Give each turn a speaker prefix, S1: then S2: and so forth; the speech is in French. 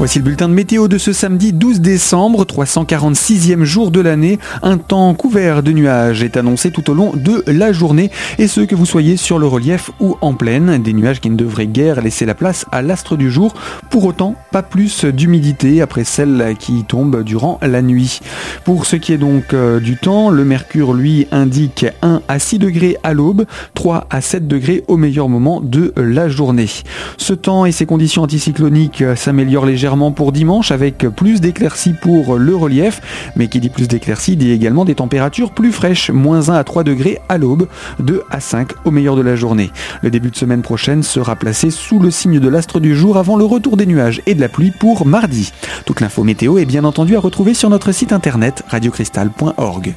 S1: Voici le bulletin de météo de ce samedi 12 décembre, 346e jour de l'année. Un temps couvert de nuages est annoncé tout au long de la journée et ce que vous soyez sur le relief ou en plaine. Des nuages qui ne devraient guère laisser la place à l'astre du jour. Pour autant, pas plus d'humidité après celle qui tombe durant la nuit. Pour ce qui est donc euh, du temps, le mercure lui indique 1 à 6 degrés à l'aube, 3 à 7 degrés au meilleur moment de la journée. Ce temps et ses conditions anticycloniques s'améliorent pour dimanche avec plus d'éclaircies pour le relief, mais qui dit plus d'éclaircies dit également des températures plus fraîches, moins 1 à 3 degrés à l'aube, 2 à 5 au meilleur de la journée. Le début de semaine prochaine sera placé sous le signe de l'astre du jour avant le retour des nuages et de la pluie pour mardi. Toute l'info météo est bien entendu à retrouver sur notre site internet radiocristal.org.